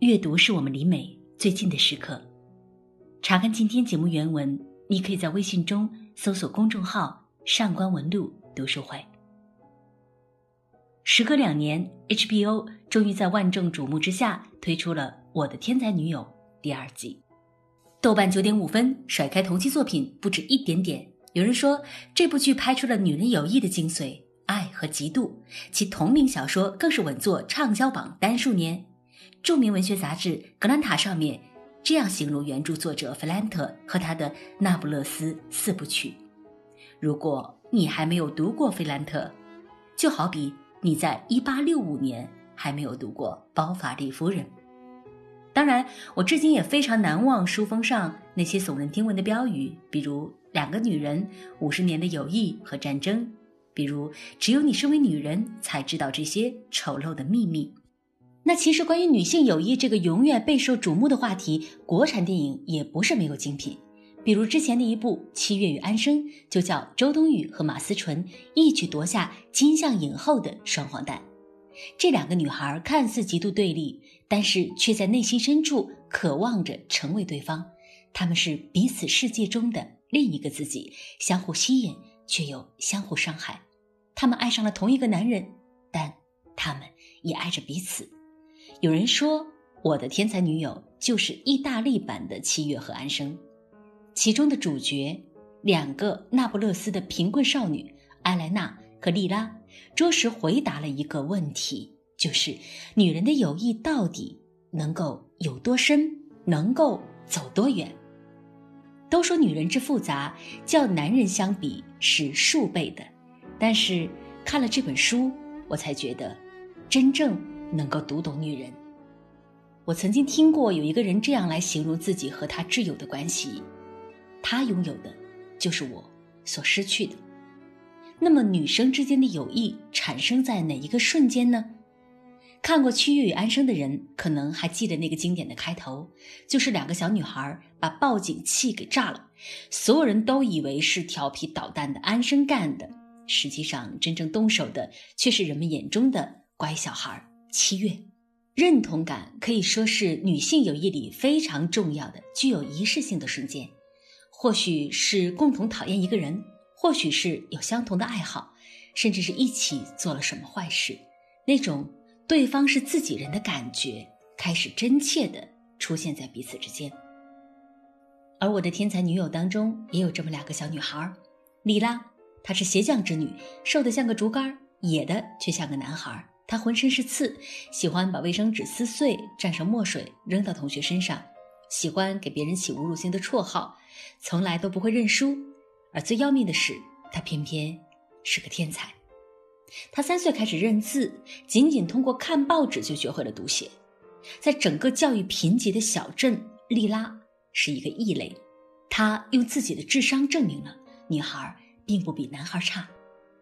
阅读是我们离美最近的时刻。查看今天节目原文，你可以在微信中搜索公众号“上官文露读书会”。时隔两年，HBO 终于在万众瞩目之下推出了《我的天才女友》第二季。豆瓣九点五分，甩开同期作品不止一点点。有人说，这部剧拍出了女人友谊的精髓。爱和嫉妒，其同名小说更是稳坐畅销榜单数年。著名文学杂志《格兰塔》上面这样形容原著作者弗兰特和他的《那不勒斯四部曲》：如果你还没有读过弗兰特，就好比你在1865年还没有读过《包法利夫人》。当然，我至今也非常难忘书封上那些耸人听闻的标语，比如“两个女人，五十年的友谊和战争”。比如，只有你身为女人才知道这些丑陋的秘密。那其实关于女性友谊这个永远备受瞩目的话题，国产电影也不是没有精品。比如之前的一部《七月与安生》，就叫周冬雨和马思纯一举夺下金像影后的双黄蛋。这两个女孩看似极度对立，但是却在内心深处渴望着成为对方。她们是彼此世界中的另一个自己，相互吸引，却又相互伤害。他们爱上了同一个男人，但他们也爱着彼此。有人说，我的天才女友就是意大利版的七月和安生，其中的主角两个那不勒斯的贫困少女埃莱娜和莉拉，着实回答了一个问题：就是女人的友谊到底能够有多深，能够走多远？都说女人之复杂，较男人相比是数倍的。但是看了这本书，我才觉得，真正能够读懂女人。我曾经听过有一个人这样来形容自己和他挚友的关系：他拥有的，就是我所失去的。那么，女生之间的友谊产生在哪一个瞬间呢？看过《七月与安生》的人，可能还记得那个经典的开头，就是两个小女孩把报警器给炸了，所有人都以为是调皮捣蛋的安生干的。实际上，真正动手的却是人们眼中的乖小孩七月。认同感可以说是女性友谊里非常重要的、具有仪式性的瞬间。或许是共同讨厌一个人，或许是有相同的爱好，甚至是一起做了什么坏事，那种对方是自己人的感觉开始真切地出现在彼此之间。而我的天才女友当中也有这么两个小女孩，莉拉。她是鞋匠之女，瘦的像个竹竿，野的却像个男孩。他浑身是刺，喜欢把卫生纸撕碎，蘸上墨水扔到同学身上，喜欢给别人起侮辱性的绰号，从来都不会认输。而最要命的是，他偏偏是个天才。他三岁开始认字，仅仅通过看报纸就学会了读写。在整个教育贫瘠的小镇，莉拉是一个异类。她用自己的智商证明了女孩。并不比男孩差，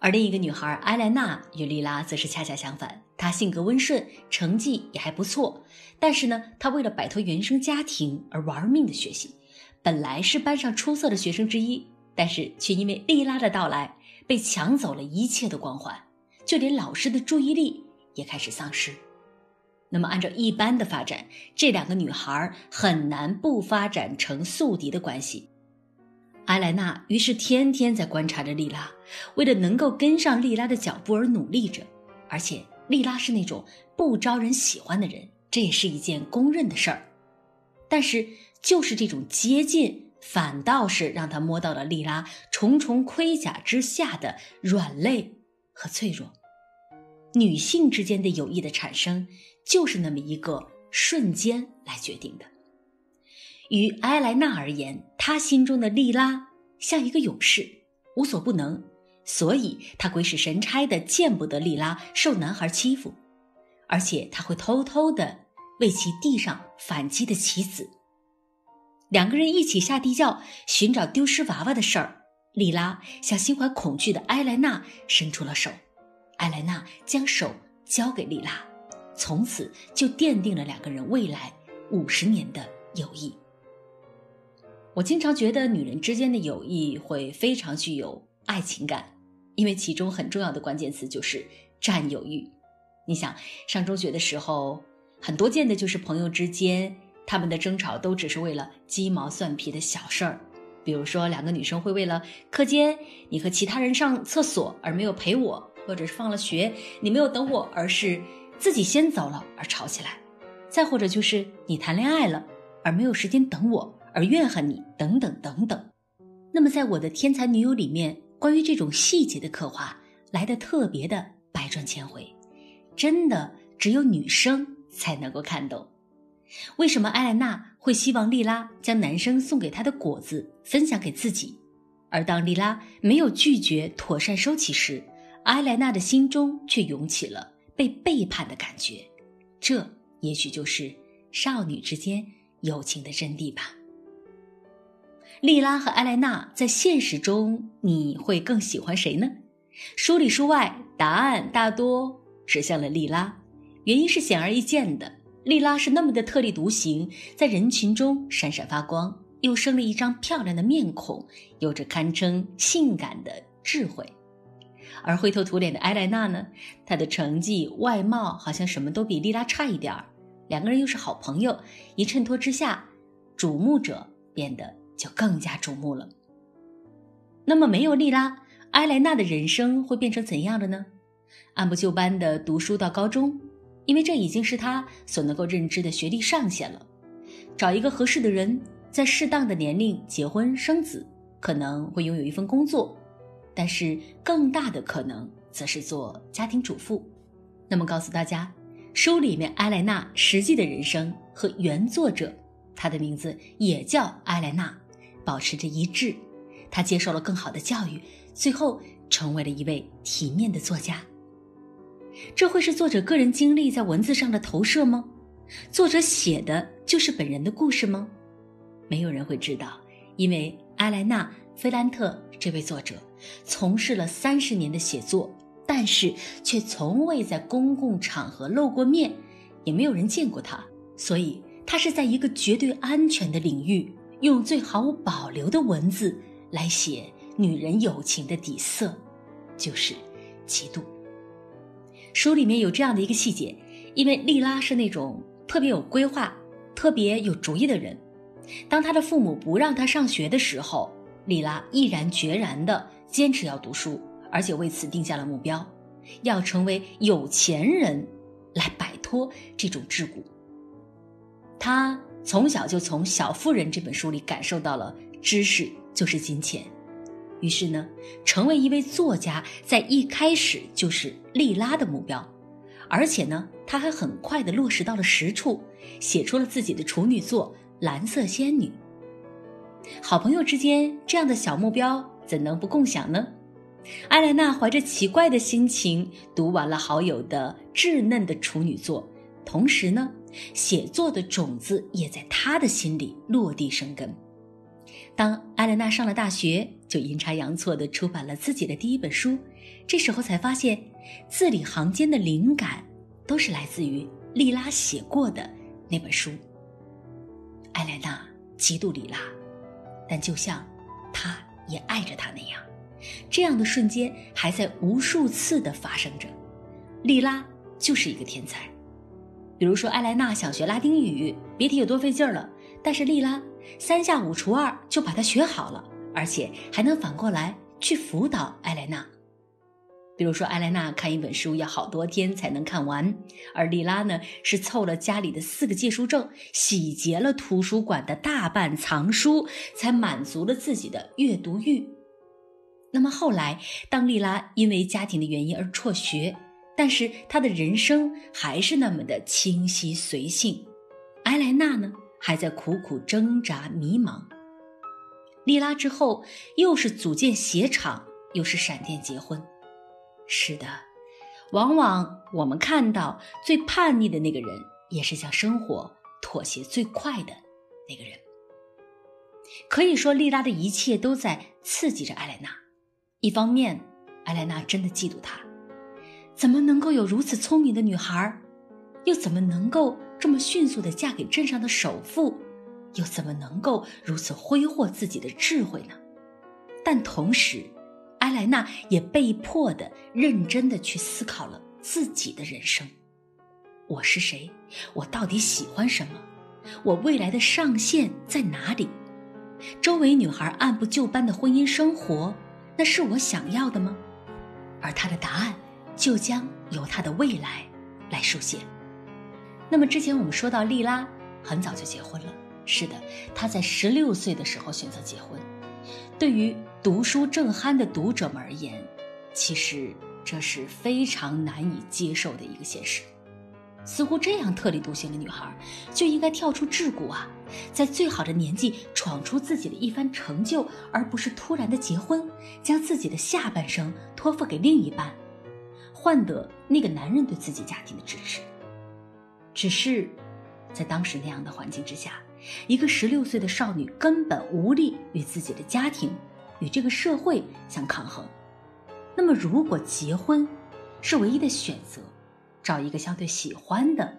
而另一个女孩埃莱娜与莉拉则是恰恰相反。她性格温顺，成绩也还不错，但是呢，她为了摆脱原生家庭而玩命的学习。本来是班上出色的学生之一，但是却因为莉拉的到来被抢走了一切的光环，就连老师的注意力也开始丧失。那么，按照一般的发展，这两个女孩很难不发展成宿敌的关系。埃莱娜于是天天在观察着莉拉，为了能够跟上莉拉的脚步而努力着。而且莉拉是那种不招人喜欢的人，这也是一件公认的事儿。但是就是这种接近，反倒是让他摸到了莉拉重重盔甲之下的软肋和脆弱。女性之间的友谊的产生，就是那么一个瞬间来决定的。于埃莱娜而言，她心中的莉拉像一个勇士，无所不能，所以她鬼使神差的见不得莉拉受男孩欺负，而且他会偷偷的为其递上反击的棋子。两个人一起下地窖寻找丢失娃娃的事儿，莉拉向心怀恐惧的埃莱娜伸出了手，埃莱娜将手交给莉拉，从此就奠定了两个人未来五十年的友谊。我经常觉得女人之间的友谊会非常具有爱情感，因为其中很重要的关键词就是占有欲。你想上中学的时候，很多见的就是朋友之间，他们的争吵都只是为了鸡毛蒜皮的小事儿。比如说，两个女生会为了课间你和其他人上厕所而没有陪我，或者是放了学你没有等我，而是自己先走了而吵起来；再或者就是你谈恋爱了而没有时间等我而怨恨你，等等等等。那么，在我的天才女友里面，关于这种细节的刻画来的特别的百转千回，真的只有女生才能够看懂。为什么艾莱娜会希望莉拉将男生送给她的果子分享给自己？而当莉拉没有拒绝妥善收起时，艾莱娜的心中却涌起了被背叛的感觉。这也许就是少女之间友情的真谛吧。莉拉和艾莱娜在现实中，你会更喜欢谁呢？书里书外，答案大多指向了莉拉，原因是显而易见的。莉拉是那么的特立独行，在人群中闪闪发光，又生了一张漂亮的面孔，有着堪称性感的智慧。而灰头土脸的埃莱娜呢？她的成绩、外貌好像什么都比莉拉差一点儿。两个人又是好朋友，一衬托之下，瞩目者变得就更加瞩目了。那么，没有莉拉，埃莱娜的人生会变成怎样的呢？按部就班的读书到高中。因为这已经是她所能够认知的学历上限了，找一个合适的人，在适当的年龄结婚生子，可能会拥有一份工作，但是更大的可能则是做家庭主妇。那么告诉大家，书里面埃莱娜实际的人生和原作者，她的名字也叫埃莱娜，保持着一致。他接受了更好的教育，最后成为了一位体面的作家。这会是作者个人经历在文字上的投射吗？作者写的就是本人的故事吗？没有人会知道，因为埃莱娜·菲兰特这位作者从事了三十年的写作，但是却从未在公共场合露过面，也没有人见过他，所以他是在一个绝对安全的领域，用最毫无保留的文字来写女人友情的底色，就是嫉妒。书里面有这样的一个细节，因为莉拉是那种特别有规划、特别有主意的人。当她的父母不让她上学的时候，莉拉毅然决然地坚持要读书，而且为此定下了目标，要成为有钱人，来摆脱这种桎梏。她从小就从《小妇人》这本书里感受到了知识就是金钱。于是呢，成为一位作家，在一开始就是莉拉的目标，而且呢，他还很快的落实到了实处，写出了自己的处女作《蓝色仙女》。好朋友之间这样的小目标，怎能不共享呢？艾莱娜怀着奇怪的心情读完了好友的稚嫩的处女作，同时呢，写作的种子也在他的心里落地生根。当艾莲娜上了大学，就阴差阳错地出版了自己的第一本书。这时候才发现，字里行间的灵感都是来自于莉拉写过的那本书。艾莲娜嫉妒莉拉，但就像她也爱着她那样，这样的瞬间还在无数次的发生着。莉拉就是一个天才。比如说，艾莱娜想学拉丁语，别提有多费劲了。但是莉拉三下五除二就把它学好了，而且还能反过来去辅导艾莱娜。比如说，艾莱娜看一本书要好多天才能看完，而莉拉呢是凑了家里的四个借书证，洗劫了图书馆的大半藏书，才满足了自己的阅读欲。那么后来，当莉拉因为家庭的原因而辍学，但是他的人生还是那么的清晰随性。埃莱娜呢？还在苦苦挣扎迷茫。莉拉之后又是组建鞋厂，又是闪电结婚。是的，往往我们看到最叛逆的那个人，也是向生活妥协最快的那个人。可以说，莉拉的一切都在刺激着艾莱娜。一方面，艾莱娜真的嫉妒她，怎么能够有如此聪明的女孩，又怎么能够？这么迅速的嫁给镇上的首富，又怎么能够如此挥霍自己的智慧呢？但同时，埃莱娜也被迫的认真的去思考了自己的人生。我是谁？我到底喜欢什么？我未来的上限在哪里？周围女孩按部就班的婚姻生活，那是我想要的吗？而她的答案，就将由她的未来来书写。那么之前我们说到，莉拉很早就结婚了。是的，她在十六岁的时候选择结婚。对于读书正酣的读者们而言，其实这是非常难以接受的一个现实。似乎这样特立独行的女孩就应该跳出桎梏啊，在最好的年纪闯出自己的一番成就，而不是突然的结婚，将自己的下半生托付给另一半，换得那个男人对自己家庭的支持。只是，在当时那样的环境之下，一个十六岁的少女根本无力与自己的家庭、与这个社会相抗衡。那么，如果结婚是唯一的选择？找一个相对喜欢的，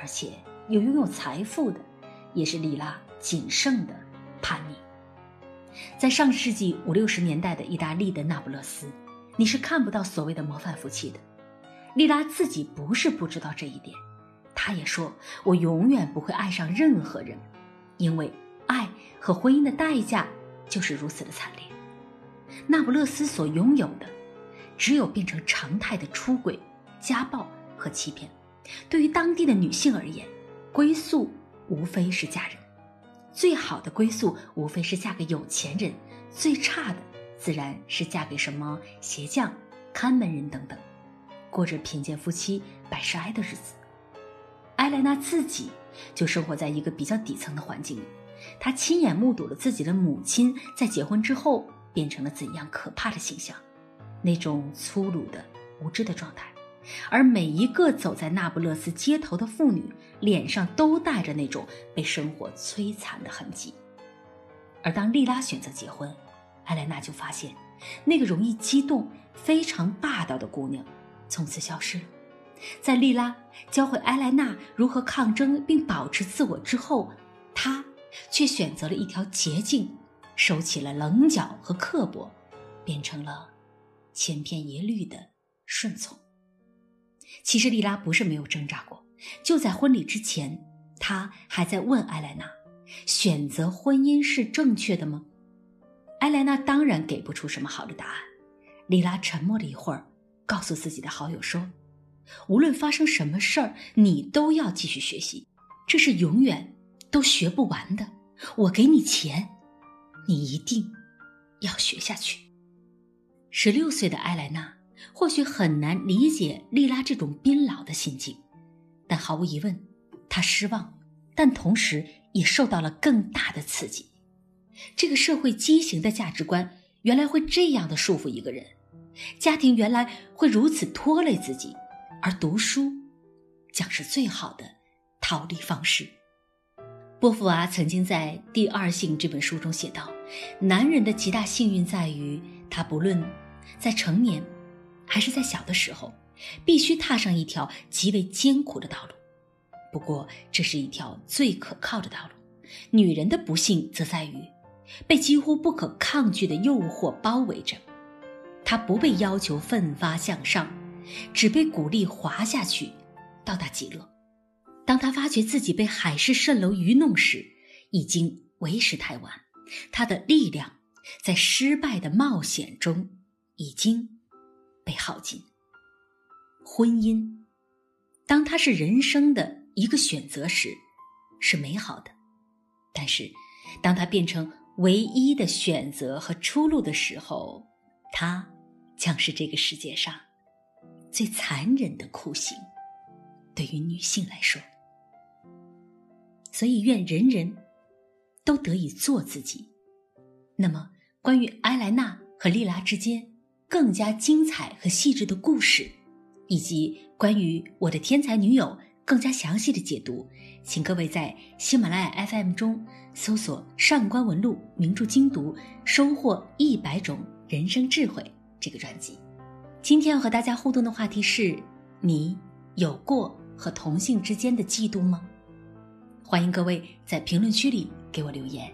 而且又拥有财富的，也是莉拉仅剩的叛逆。在上世纪五六十年代的意大利的那不勒斯，你是看不到所谓的模范夫妻的。莉拉自己不是不知道这一点，她也说：“我永远不会爱上任何人，因为爱和婚姻的代价就是如此的惨烈。”那不勒斯所拥有的，只有变成常态的出轨、家暴。和欺骗，对于当地的女性而言，归宿无非是嫁人，最好的归宿无非是嫁给有钱人，最差的自然是嫁给什么鞋匠、看门人等等，过着贫贱夫妻百事哀的日子。埃莱娜自己就生活在一个比较底层的环境里，她亲眼目睹了自己的母亲在结婚之后变成了怎样可怕的形象，那种粗鲁的、无知的状态。而每一个走在那不勒斯街头的妇女，脸上都带着那种被生活摧残的痕迹。而当莉拉选择结婚，艾莱娜就发现，那个容易激动、非常霸道的姑娘，从此消失了。在莉拉教会艾莱娜如何抗争并保持自我之后，她却选择了一条捷径，收起了棱角和刻薄，变成了千篇一律的顺从。其实莉拉不是没有挣扎过，就在婚礼之前，她还在问艾莱娜：“选择婚姻是正确的吗？”艾莱娜当然给不出什么好的答案。莉拉沉默了一会儿，告诉自己的好友说：“无论发生什么事儿，你都要继续学习，这是永远都学不完的。我给你钱，你一定要学下去。”十六岁的艾莱娜。或许很难理解莉拉这种冰老的心境，但毫无疑问，她失望，但同时也受到了更大的刺激。这个社会畸形的价值观原来会这样的束缚一个人，家庭原来会如此拖累自己，而读书将是最好的逃离方式。波伏娃曾经在《第二性》这本书中写道：“男人的极大幸运在于，他不论在成年。”还是在小的时候，必须踏上一条极为艰苦的道路。不过，这是一条最可靠的道路。女人的不幸则在于，被几乎不可抗拒的诱惑包围着，他不被要求奋发向上，只被鼓励滑下去，到达极乐。当他发觉自己被海市蜃楼愚弄时，已经为时太晚。他的力量在失败的冒险中已经。被耗尽。婚姻，当它是人生的一个选择时，是美好的；但是，当它变成唯一的选择和出路的时候，它将是这个世界上最残忍的酷刑。对于女性来说，所以愿人人都得以做自己。那么，关于埃莱娜和莉拉之间。更加精彩和细致的故事，以及关于我的天才女友更加详细的解读，请各位在喜马拉雅 FM 中搜索“上官文录名著精读”，收获一百种人生智慧这个专辑。今天要和大家互动的话题是：你有过和同性之间的嫉妒吗？欢迎各位在评论区里给我留言。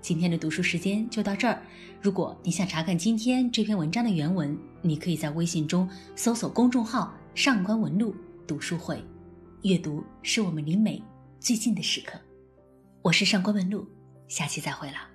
今天的读书时间就到这儿。如果你想查看今天这篇文章的原文，你可以在微信中搜索公众号“上官文录读书会”。阅读是我们离美最近的时刻。我是上官文露，下期再会了。